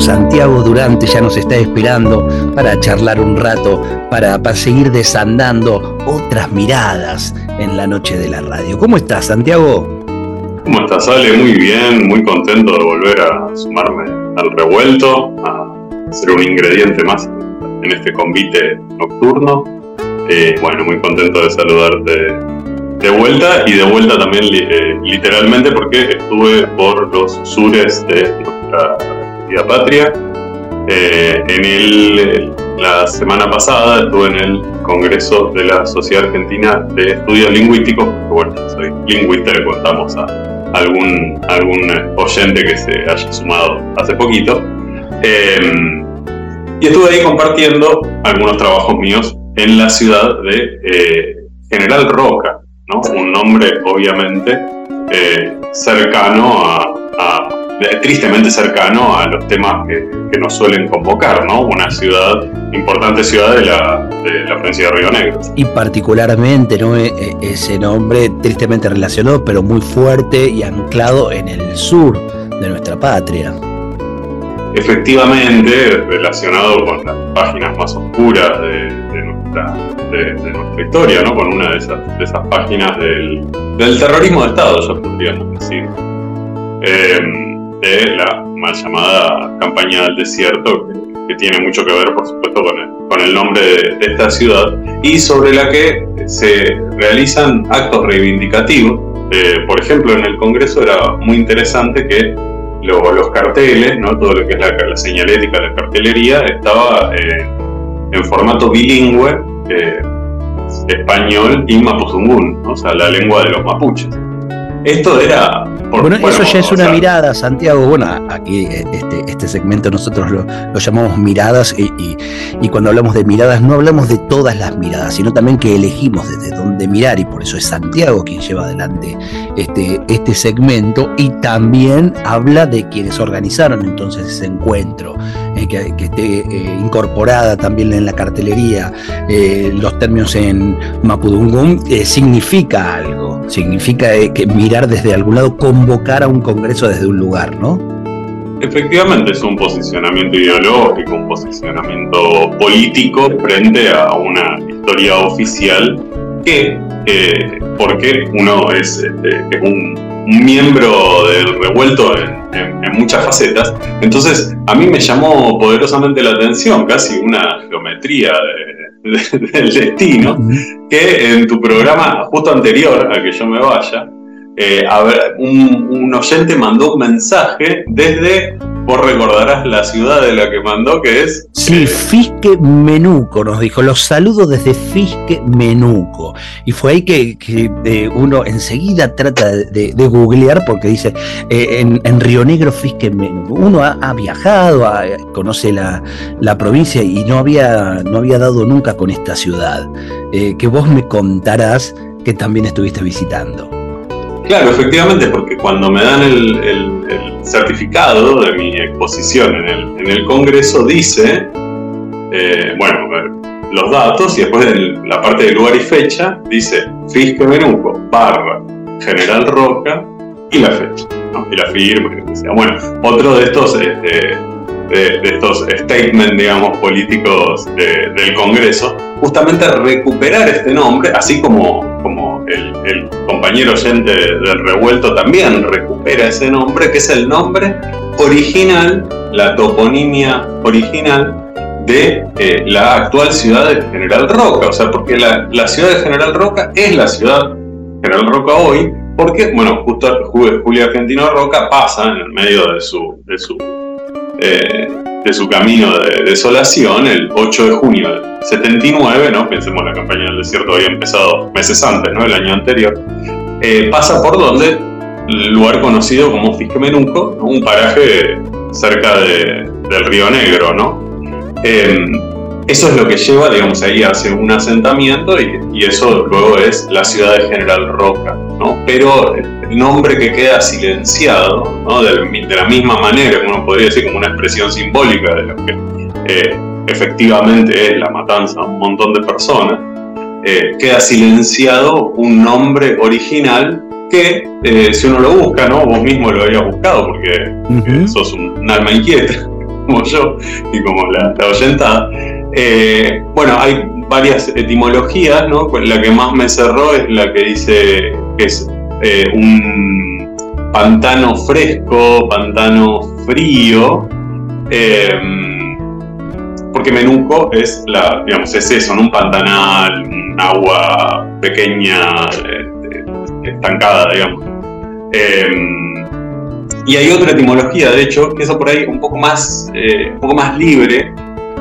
Santiago Durante, ya nos está esperando para charlar un rato, para, para seguir desandando otras miradas en la noche de la radio. ¿Cómo estás, Santiago? ¿Cómo estás, Ale? Muy bien, muy contento de volver a sumarme al revuelto, a ser un ingrediente más en este convite nocturno. Eh, bueno, muy contento de saludarte de vuelta y de vuelta también eh, literalmente porque estuve por los sures de nuestra patria. Eh, en el, la semana pasada estuve en el Congreso de la Sociedad Argentina de Estudios Lingüísticos, bueno, soy lingüista, le contamos a algún, algún oyente que se haya sumado hace poquito. Eh, y estuve ahí compartiendo algunos trabajos míos en la ciudad de General Roca, un nombre obviamente eh, cercano a, tristemente cercano a los temas que, nos suelen convocar, ¿no? Una ciudad, importante ciudad de la, de la provincia de Río Negro. Y particularmente, ¿no? E, e, ese nombre tristemente relacionado, pero muy fuerte y anclado en el sur de nuestra patria. Efectivamente, relacionado con las páginas más oscuras de, nuestra, de, nuestra, historia, ¿no? con una de esas, de esas páginas del, del, terrorismo de Estado, ya podríamos decir, em, de la mal llamada campaña del desierto, que, tiene mucho que ver, por supuesto, con el, con el nombre de, esta ciudad, y sobre la que se realizan actos reivindicativos. Eh, por ejemplo, en el Congreso era muy interesante que los carteles, ¿no? todo lo que es la, señalética, la cartelería, estaba eh, en formato bilingüe, eh, español y mapuzungún, o sea, la lengua de los mapuches. Esto era... bueno, eso ya es una mirada, Santiago. Bueno, aquí eh, este, este segmento nosotros lo, llamamos miradas y, y, cuando hablamos de miradas no hablamos de todas las miradas, sino también que elegimos desde dónde mirar y por eso es Santiago quien lleva adelante este, este segmento y también habla de quienes organizaron entonces ese encuentro, eh, que, esté eh, incorporada también en la cartelería los términos en Mapudungún, significa algo, significa que mirar desde algún lado, convocar a un congreso desde un lugar, ¿no? Efectivamente, es un posicionamiento ideológico, un posicionamiento político frente a una historia oficial que, eh, porque uno es, este, un, miembro del revuelto en, muchas facetas, entonces a mí me llamó poderosamente la atención, casi una geometría del destino, que en tu programa justo anterior a que yo me vaya, eh, a ver, un, oyente mandó un mensaje desde, vos recordarás la ciudad de la que mandó, que es... Sí, eh, Fisque Menuco, nos dijo, los saludos desde Fisque Menuco. Y fue ahí que, eh, uno enseguida trata de, googlear porque dice, en, Río Negro, Fisque Menuco. Uno ha, viajado, conoce la, provincia y no había, no había dado nunca con esta ciudad. que vos me contarás que también estuviste visitando. Claro, efectivamente, porque cuando me dan el, certificado de mi exposición en el, Congreso, dice, eh, bueno, los datos y después en la parte de lugar y fecha, dice Fisque Menuco, barra, General Roca y la fecha, y la firma, que sea. Bueno, otro de estos, este, de, estos statements, digamos, políticos del Congreso, justamente recuperar este nombre, así como, el, compañero oyente del revuelto también recupera ese nombre, que es el nombre original, la toponimia original de eh, la actual ciudad de General Roca. O sea, porque la, ciudad de General Roca es la ciudad General Roca hoy, porque, bueno, justo Julio Argentino Roca pasa en el medio de de su de su camino de desolación el 8 de junio del 79, ¿no? pensemos la campaña del desierto había empezado meses antes, ¿no? el año anterior, eh, pasa por donde, lugar conocido como Fisquemenuco, un paraje cerca de, del Río Negro, ¿no? Em, eso es lo que lleva, digamos, ahí hacia un asentamiento y, eso luego es la ciudad de General Roca, ¿no? Pero el nombre que queda silenciado, ¿no? de, la misma manera, que uno podría decir como una expresión simbólica de lo que eh, efectivamente es la matanza de un montón de personas, eh, queda silenciado un nombre original que eh, si uno lo busca, ¿no? Vos mismo lo habías buscado porque sos un, alma inquieta, como yo y como la, la oyentada. Eh, bueno, hay varias etimologías, ¿no? Pues la que más me cerró es la que dice que es un pantano fresco, pantano frío. porque Menuco es digamos, es eso, un pantanal, un agua pequeña, estancada, digamos. Em, y hay otra etimología, de hecho, que es por ahí un poco más, eh, un poco más libre,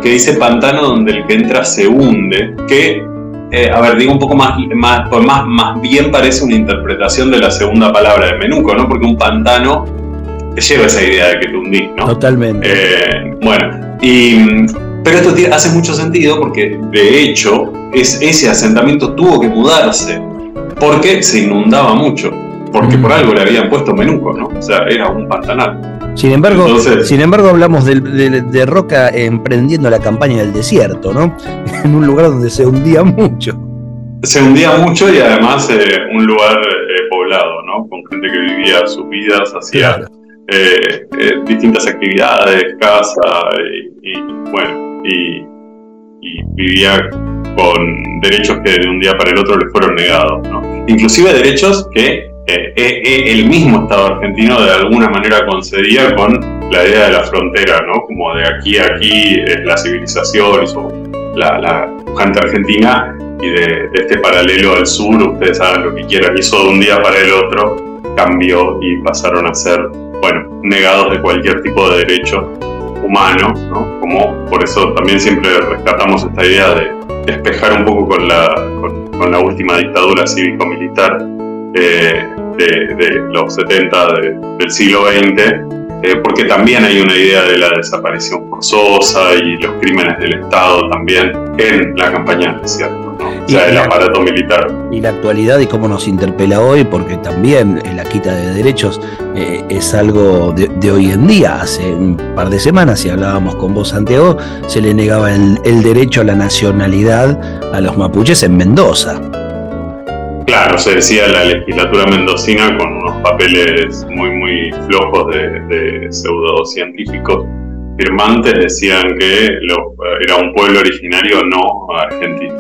que dice pantano donde el que entra se hunde, que, eh, a ver, digo un poco más, más, pues más, más bien parece una interpretación de la segunda palabra de Menuco, ¿no? Porque un pantano te lleva esa idea de que te hundís, ¿no? Totalmente. Eh, bueno, y, pero esto hace mucho sentido porque, de hecho, es, ese asentamiento tuvo que mudarse porque se inundaba mucho, porque por mm. algo le habían puesto menuco, ¿no? O sea, era un pantanal. Sin embargo, sin embargo hablamos de, Roca emprendiendo la campaña del desierto, ¿no? En un lugar donde se hundía mucho. Se hundía mucho y además eh, un lugar eh, poblado, ¿no? Con gente que vivía sus vidas, hacía eh, distintas actividades, casa y, bueno, y, y vivía con derechos que de un día para el otro le fueron negados. ¿no? Inclusive derechos que eh, eh, eh, el mismo Estado argentino de alguna manera concedía con la idea de la frontera, ¿no? como de aquí a aquí la civilización la, la gente argentina y de, este paralelo al sur, ustedes saben lo que quieran, hizo de un día para el otro, cambió y pasaron a ser, bueno, negados de cualquier tipo de derecho humano, ¿no? Como por eso también siempre rescatamos esta idea de despejar un poco con la, con, la última dictadura cívico-militar de, los 70 del siglo XX, eh, porque también hay una idea de la desaparición forzosa y los crímenes del Estado también en la campaña ¿cierto? o sea, el aparato militar. Y la actualidad y cómo nos interpela hoy, porque también la quita de derechos eh, es algo de, hoy en día. Hace un par de semanas, si hablábamos con vos, Santiago, se le negaba el, derecho a la nacionalidad a los mapuches en Mendoza. Claro, se decía la legislatura mendocina con unos papeles muy, muy flojos de, de pseudocientíficos firmantes decían que era un pueblo originario no argentino.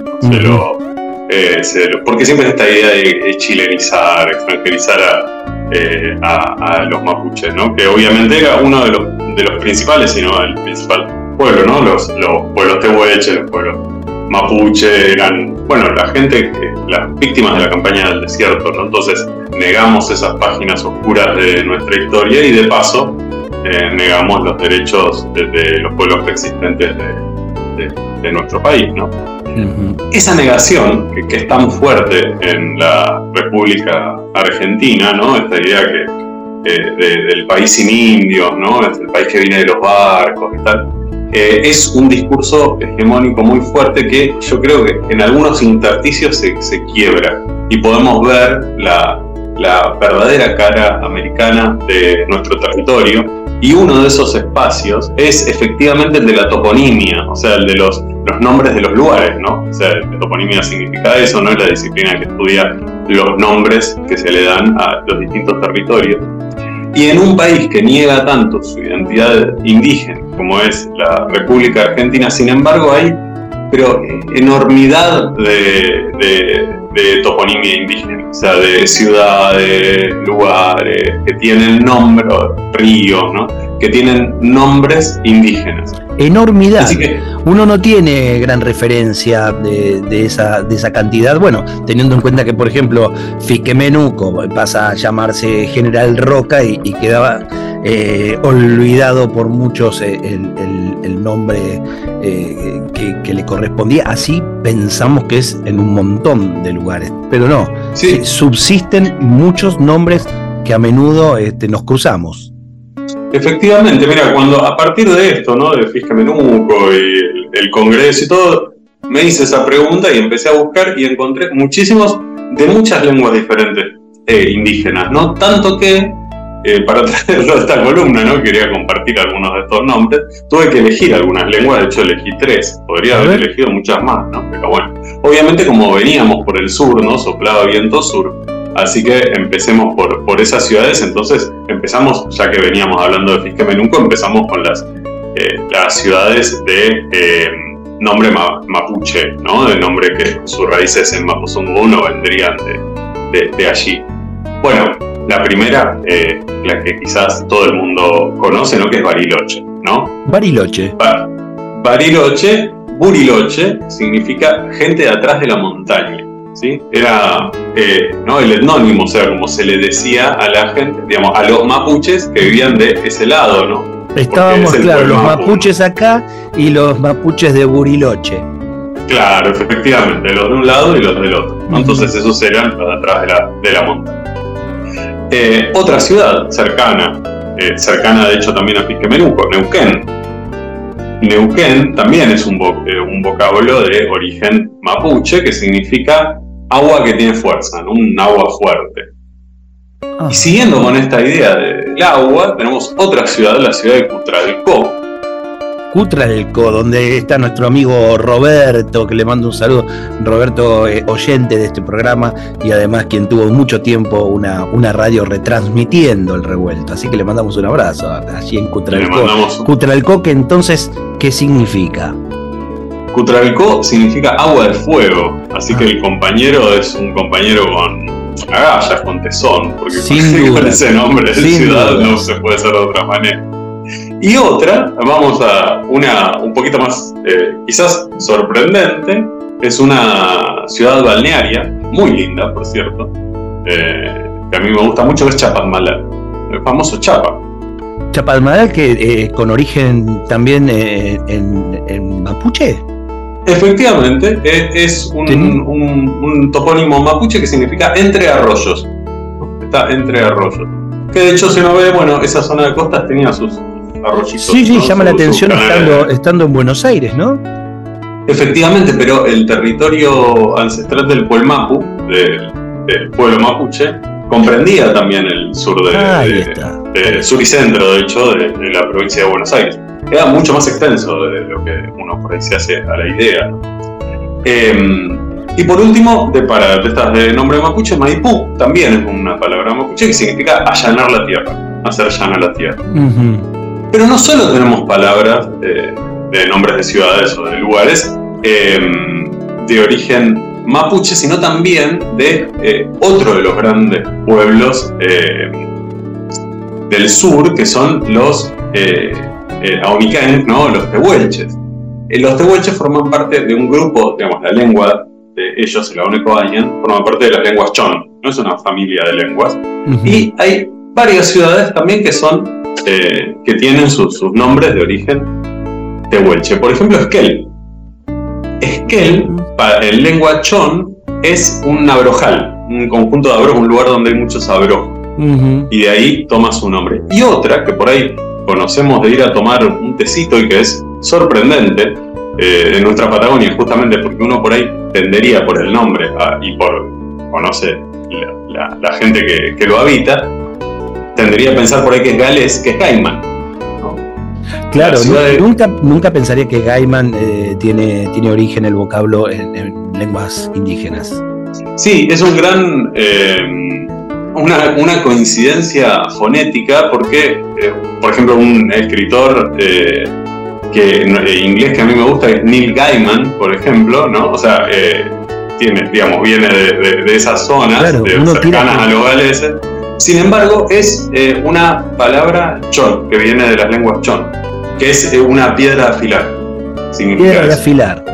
Eh, porque siempre esta idea de, chilenizar, extranjerizar eh, a, los mapuches, ¿no? que obviamente era uno de los, de los principales, sino el principal pueblo, ¿no? los, los pueblos tehuelches, los pueblos mapuche, eran, bueno, la gente, las víctimas de la campaña del desierto, ¿no? entonces negamos esas páginas oscuras de nuestra historia y de paso eh, negamos los derechos de, los pueblos preexistentes de, nuestro país. ¿no? Esa negación, que, es tan fuerte en la República Argentina, ¿no? esta idea que, eh, del país sin indios, ¿no? es el país que viene de los barcos y tal, eh, es un discurso hegemónico muy fuerte que yo creo que en algunos intersticios se, se quiebra y podemos ver la, la verdadera cara americana de nuestro territorio y uno de esos espacios es efectivamente el de la toponimia, o sea, el de los, los nombres de los lugares, ¿no? O sea, la toponimia significa eso, ¿no? Es la disciplina que estudia los nombres que se le dan a los distintos territorios. Y en un país que niega tanto su identidad indígena como es la República Argentina, sin embargo hay pero enormidad de, de, toponimia indígena, o sea, de ciudades, lugares que tienen nombres, ríos, ¿no? que tienen nombres indígenas. Enormidad. Uno no tiene gran referencia de, esa, de esa cantidad. Bueno, teniendo en cuenta que, por ejemplo, Fiquemenuco pasa a llamarse General Roca y, quedaba eh, olvidado por muchos eh, el, nombre eh, que, le correspondía. Así pensamos que es en un montón de lugares, pero no. Subsisten muchos nombres que a menudo este, nos cruzamos. Efectivamente, mira, cuando a partir de esto, ¿no? De Fiscamenuco y el, Congreso y todo, me hice esa pregunta y empecé a buscar y encontré muchísimos de muchas lenguas diferentes eh, indígenas, ¿no? Tanto que eh, para traerlo a esta columna, ¿no? Quería compartir algunos de estos nombres. Tuve que elegir algunas lenguas, de hecho elegí tres. Podría haber elegido muchas más, ¿no? Pero bueno, obviamente como veníamos por el sur, ¿no? Soplaba viento sur. Así que empecemos por, por esas ciudades. Entonces empezamos, ya que veníamos hablando de Fisquemenunco, empezamos con las, eh, las ciudades de eh, nombre mapuche, ¿no? De nombre que sus raíces en Mapuzungun no vendrían de, de, de allí. Bueno, la primera, eh, la que quizás todo el mundo conoce, ¿no? Que es Bariloche, ¿no? Bariloche. Bariloche, Buriloche, significa gente de atrás de la montaña, ¿sí? Era eh, ¿no? el etnónimo, o sea, como se le decía a la gente, digamos, a los mapuches que vivían de ese lado, ¿no? Estábamos, claro, los mapuches acá y los mapuches de Buriloche. Claro, efectivamente, los de un lado y los del otro. Entonces esos eran los de atrás de la, de la montaña. Eh, otra ciudad cercana, eh, cercana de hecho también a Piquemenuco, Neuquén. Neuquén también es un, eh, un, vocablo de origen mapuche que significa agua que tiene fuerza, un agua fuerte. Ah. Y siguiendo con esta idea del agua, tenemos otra ciudad, la ciudad de Cutralcó, Co, donde está nuestro amigo Roberto, que le mando un saludo, Roberto, eh, oyente de este programa y además quien tuvo mucho tiempo una, una radio retransmitiendo el revuelto. Así que le mandamos un abrazo allí en Cutralcó. Cutralcó, que entonces, ¿qué significa? Cutralcó significa agua de fuego, así que el compañero es un compañero con agallas, con tesón, porque con ese nombre de ciudad no se puede hacer de otra manera. Y otra, vamos a una un poquito más, eh, quizás sorprendente, es una ciudad balnearia, muy linda, por cierto, eh, que a mí me gusta mucho, es Chapadmalal, el famoso Chapa. Chapadmalal, que eh, con origen también en, mapuche. Efectivamente, es un, topónimo mapuche que significa entre arroyos. Está entre arroyos. Que de hecho, si uno ve, bueno, esa zona de costas tenía sus, Sí, sí, llama la atención estando, en Buenos Aires, ¿no? Efectivamente, pero el territorio ancestral del Puelmapu, del, del pueblo mapuche, comprendía también el sur de, sur y centro, de hecho, de, la provincia de Buenos Aires. Era mucho más extenso de lo que uno por ahí se hace a la idea. Em, y por último, de, para de estas de nombre mapuche, Maipú también es una palabra mapuche que significa allanar la tierra, hacer llanar la tierra. Pero no solo tenemos palabras de nombres de ciudades o de lugares em, de origen mapuche, sino también de eh, otro de los grandes pueblos em, del sur, que son los eh, ¿no? los tehuelches. Eh, los tehuelches forman parte de un grupo, digamos, la lengua de ellos, el Aonecoayan, forman parte de las lenguas chon, no es una familia de lenguas. Y hay varias ciudades también que son eh, que tienen sus nombres de origen tehuelche. Por ejemplo, Esquel. Esquel, en lengua chon, es un abrojal, un conjunto de abrojos, un lugar donde hay muchos abrojos. Y de ahí toma su nombre. Y otra, que por ahí conocemos de ir a tomar un tecito y que es sorprendente, eh, en nuestra Patagonia, justamente porque uno por ahí tendería por el nombre y por, conoce la, gente que, que, lo habita, tendría a pensar por ahí que es Gales, que es Gaiman. Claro, nunca, nunca pensaría que Gaiman eh, tiene, tiene origen el vocablo en, lenguas indígenas. Sí, es un gran. Eh, una, coincidencia fonética porque, eh, por ejemplo, un escritor que, inglés que a mí me gusta es Neil Gaiman, por ejemplo, ¿no? O sea, tiene, digamos, viene de, esas zonas cercanas a los galeses sin embargo, es eh, una palabra chon, que viene de las lenguas chon, que es eh, una piedra afilar. piedra de afilar.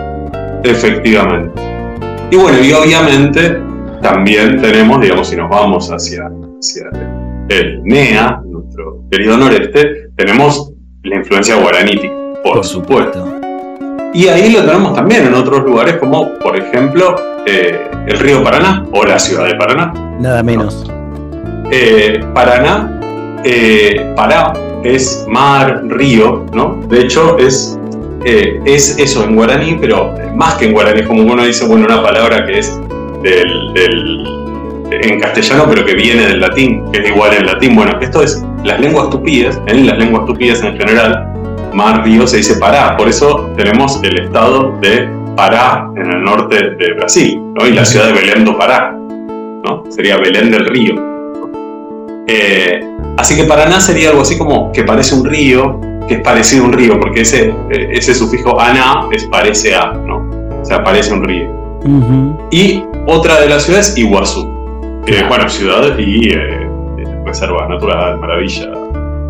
Efectivamente. Y bueno, y obviamente también tenemos, digamos, si nos vamos hacia, el NEA, nuestro querido noreste, tenemos la influencia guaranítica, por, supuesto. Y ahí lo tenemos también en otros lugares, como por ejemplo eh, el río Paraná o la ciudad de Paraná. Nada menos. Eh, Paraná, eh, Pará, es mar, río, ¿no? De hecho, es, es eso en guaraní, pero más que en guaraní, como uno dice, bueno, una palabra que es del, del, en castellano, pero que viene del latín, que es igual en latín. Bueno, esto es las lenguas tupíes, en las lenguas tupíes en general, mar, río se dice Pará, por eso tenemos el estado de Pará en el norte de Brasil, ¿no? y la ciudad de Belém do Pará, ¿no? sería Belén del Río. Eh, así que Paraná sería algo así como que parece un río, que es parecido a un río, porque ese, eh, ese sufijo ana es parece a, ¿no? o sea, parece un río. Y otra de las ciudades, Iguazú. Eh, bueno, ciudad y reserva natural, maravilla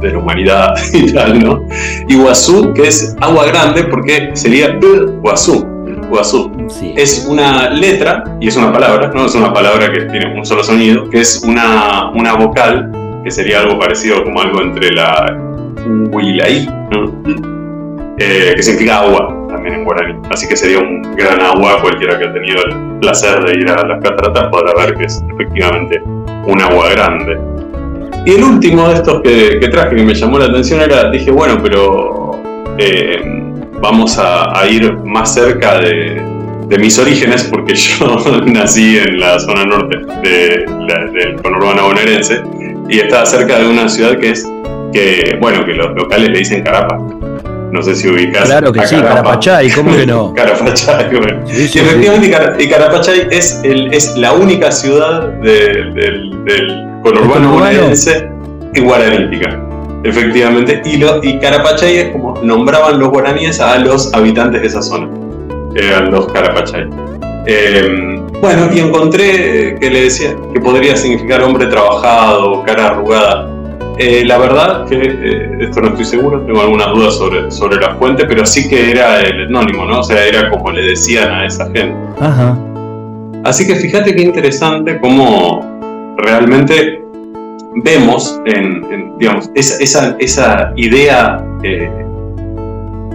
de la humanidad y tal, ¿no? Iguazú, que es agua grande porque sería Iguazú. Iguazú. Es una letra, y es una palabra, no es una palabra que tiene un solo sonido, que es una, una vocal, que sería algo parecido como algo entre la Huilaí, eh, que significa agua también en guaraní. Así que sería un gran agua, cualquiera que ha tenido el placer de ir a las cataratas podrá ver que es efectivamente un agua grande. Y el último de estos que, traje que me llamó la atención era, dije, bueno, pero eh, vamos a, ir más cerca de, mis orígenes, porque yo nací en la zona norte del conurbano bonaerense y estaba cerca de una ciudad que es, que, bueno, que los locales le dicen Carapa. No sé si ubicas. Claro que sí, Carapachay, ¿cómo que no? Carapachay, bueno. y efectivamente, y Carapachay es, el, es la única ciudad del, del conurbano bonaerense y guaranítica. Efectivamente, y, lo, y Carapachay es como nombraban los guaraníes a los habitantes de esa zona, eran los Carapachay. Em, bueno, y encontré que le decía que podría significar hombre trabajado, cara arrugada. Eh, la verdad que eh, esto no estoy seguro, tengo algunas dudas sobre, sobre la fuente, pero sí que era el etnónimo, ¿no? O sea, era como le decían a esa gente. Ajá. Así que fíjate qué interesante cómo realmente vemos en, digamos, esa, esa, idea eh,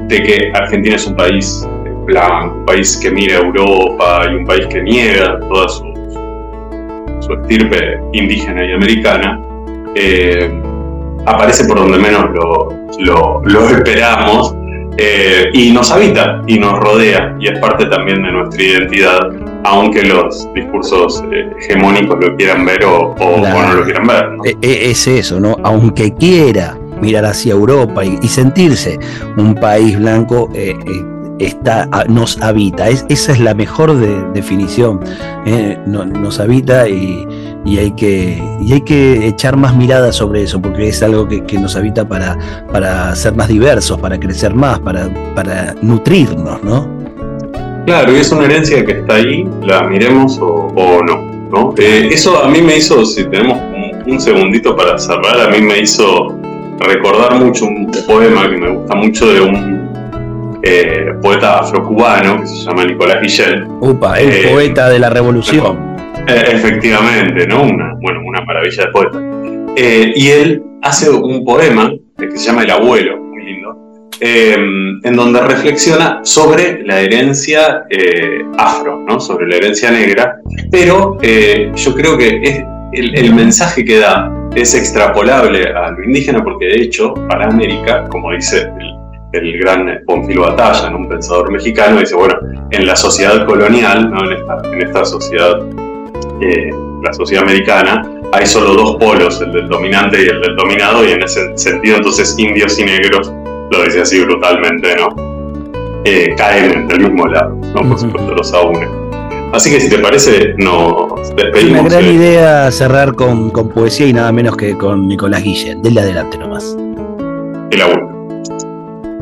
de que Argentina es un país blanco, un país que mira a Europa y un país que niega toda su, su estirpe indígena y americana, eh, aparece por donde menos lo, lo, esperamos eh, y nos habita y nos rodea y es parte también de nuestra identidad aunque los discursos eh, hegemónicos lo quieran ver o, no lo quieran ver. E, e, es eso, ¿no? Aunque quiera mirar hacia Europa y, sentirse un país blanco, eh, eh, está, nos habita. esa es la mejor definición. nos habita y, hay que, hay que echar más miradas sobre eso, porque es algo que, nos habita para, para ser más diversos, para crecer más, para, para nutrirnos, ¿no? Claro, y es una herencia que está ahí, la miremos o, no. Eh, eso a mí me hizo, si tenemos un, segundito para cerrar, a mí me hizo recordar mucho un poema que me gusta mucho de un eh, poeta afrocubano que se llama Nicolás Guillén. Upa, el eh, poeta de la revolución. Efectivamente, ¿no? Una, bueno, una maravilla de poeta. y él hace un poema que se llama El abuelo, Em, en donde reflexiona sobre la herencia eh, afro, ¿no? sobre la herencia negra, pero eh, yo creo que el, mensaje que da es extrapolable a lo indígena, porque de hecho, para América, como dice el, gran Bonfilo Batalla, un pensador mexicano, dice, bueno, en la sociedad colonial, en, esta, sociedad, eh, la sociedad americana, hay solo dos polos, el del dominante y el del dominado, y en ese sentido entonces indios y negros lo dice así brutalmente, ¿no? Eh, caen del mismo lado, ¿no? Por supuesto, los aúne. Así que si te parece, nos despedimos. Una gran idea cerrar con, poesía y nada menos que con Nicolás Guillén. Denle adelante nomás. El abuelo.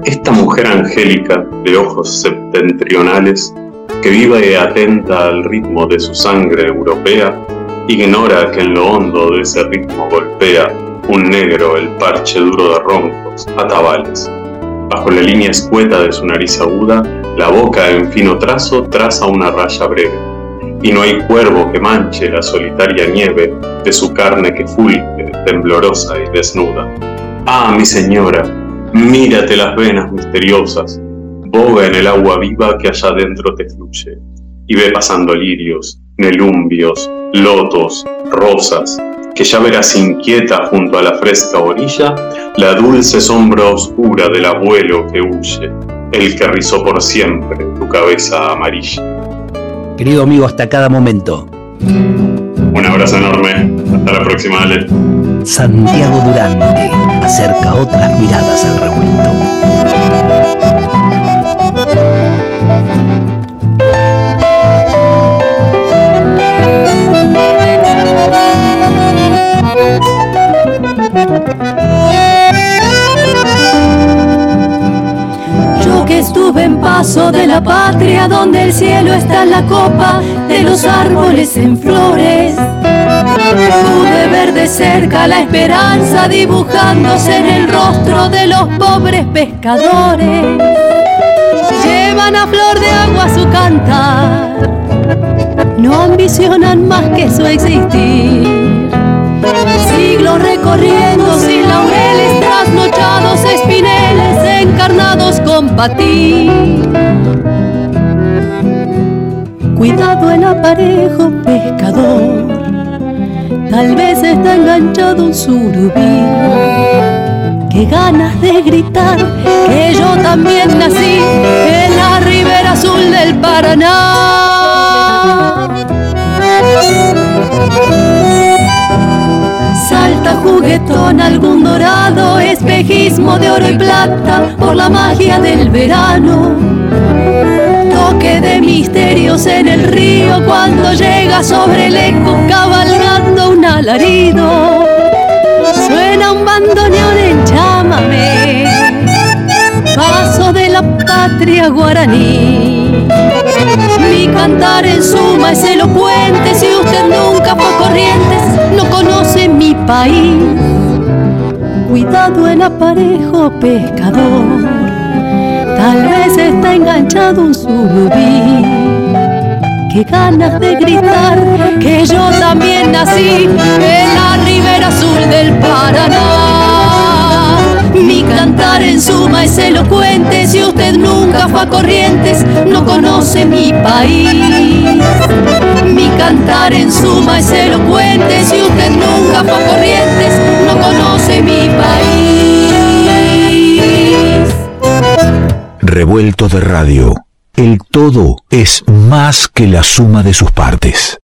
Esta mujer angélica de ojos septentrionales, que viva y atenta al ritmo de su sangre europea, ignora que en lo hondo de ese ritmo golpea un negro el parche duro de roncos, atabales. Bajo la línea escueta de su nariz aguda, la boca en fino trazo traza una raya breve, y no hay cuervo que manche la solitaria nieve de su carne que fulge, temblorosa y desnuda. Ah, mi señora, mírate las venas misteriosas, boga en el agua viva que allá adentro te fluye, y ve pasando lirios, nelumbios, lotos, rosas, que ya verás inquieta junto a la fresca orilla la dulce sombra oscura del abuelo que huye, el que rizó por siempre tu cabeza amarilla. Querido amigo, hasta cada momento. Un abrazo enorme. Hasta la próxima, Ale. Santiago Durante acerca otras miradas al revuelto. Paso de la patria donde el cielo está en la copa de los árboles en flores. Pude ver de cerca la esperanza dibujándose en el rostro de los pobres pescadores. Llevan a flor de agua su cantar, no ambicionan más que su existir. Siglos recorriendo sin laureles, trasnochados encarnados con patín. Cuidado el aparejo pescador, tal vez está enganchado un surubí. Qué ganas de gritar que yo también nací en la ribera azul del Paraná. Juguetón algún dorado, espejismo de oro y plata por la magia del verano. Toque de misterios en el río cuando llega sobre el eco cabalgando un alarido. Suena un bandoneón en chámame, paso de la patria guaraní. Mi cantar en suma es elocuente, si usted nunca fue Corrientes, no conoce país. Cuidado el aparejo pescador, tal vez está enganchado un surubí. Qué ganas de gritar que yo también nací en la ribera azul del Paraná. Mi cantar en suma es elocuente, si usted nunca fue a Corrientes, no conoce mi país. Mi cantar en suma es elocuente, si usted nunca fue a Corrientes, no conoce mi país. Revuelto de radio. El todo es más que la suma de sus partes.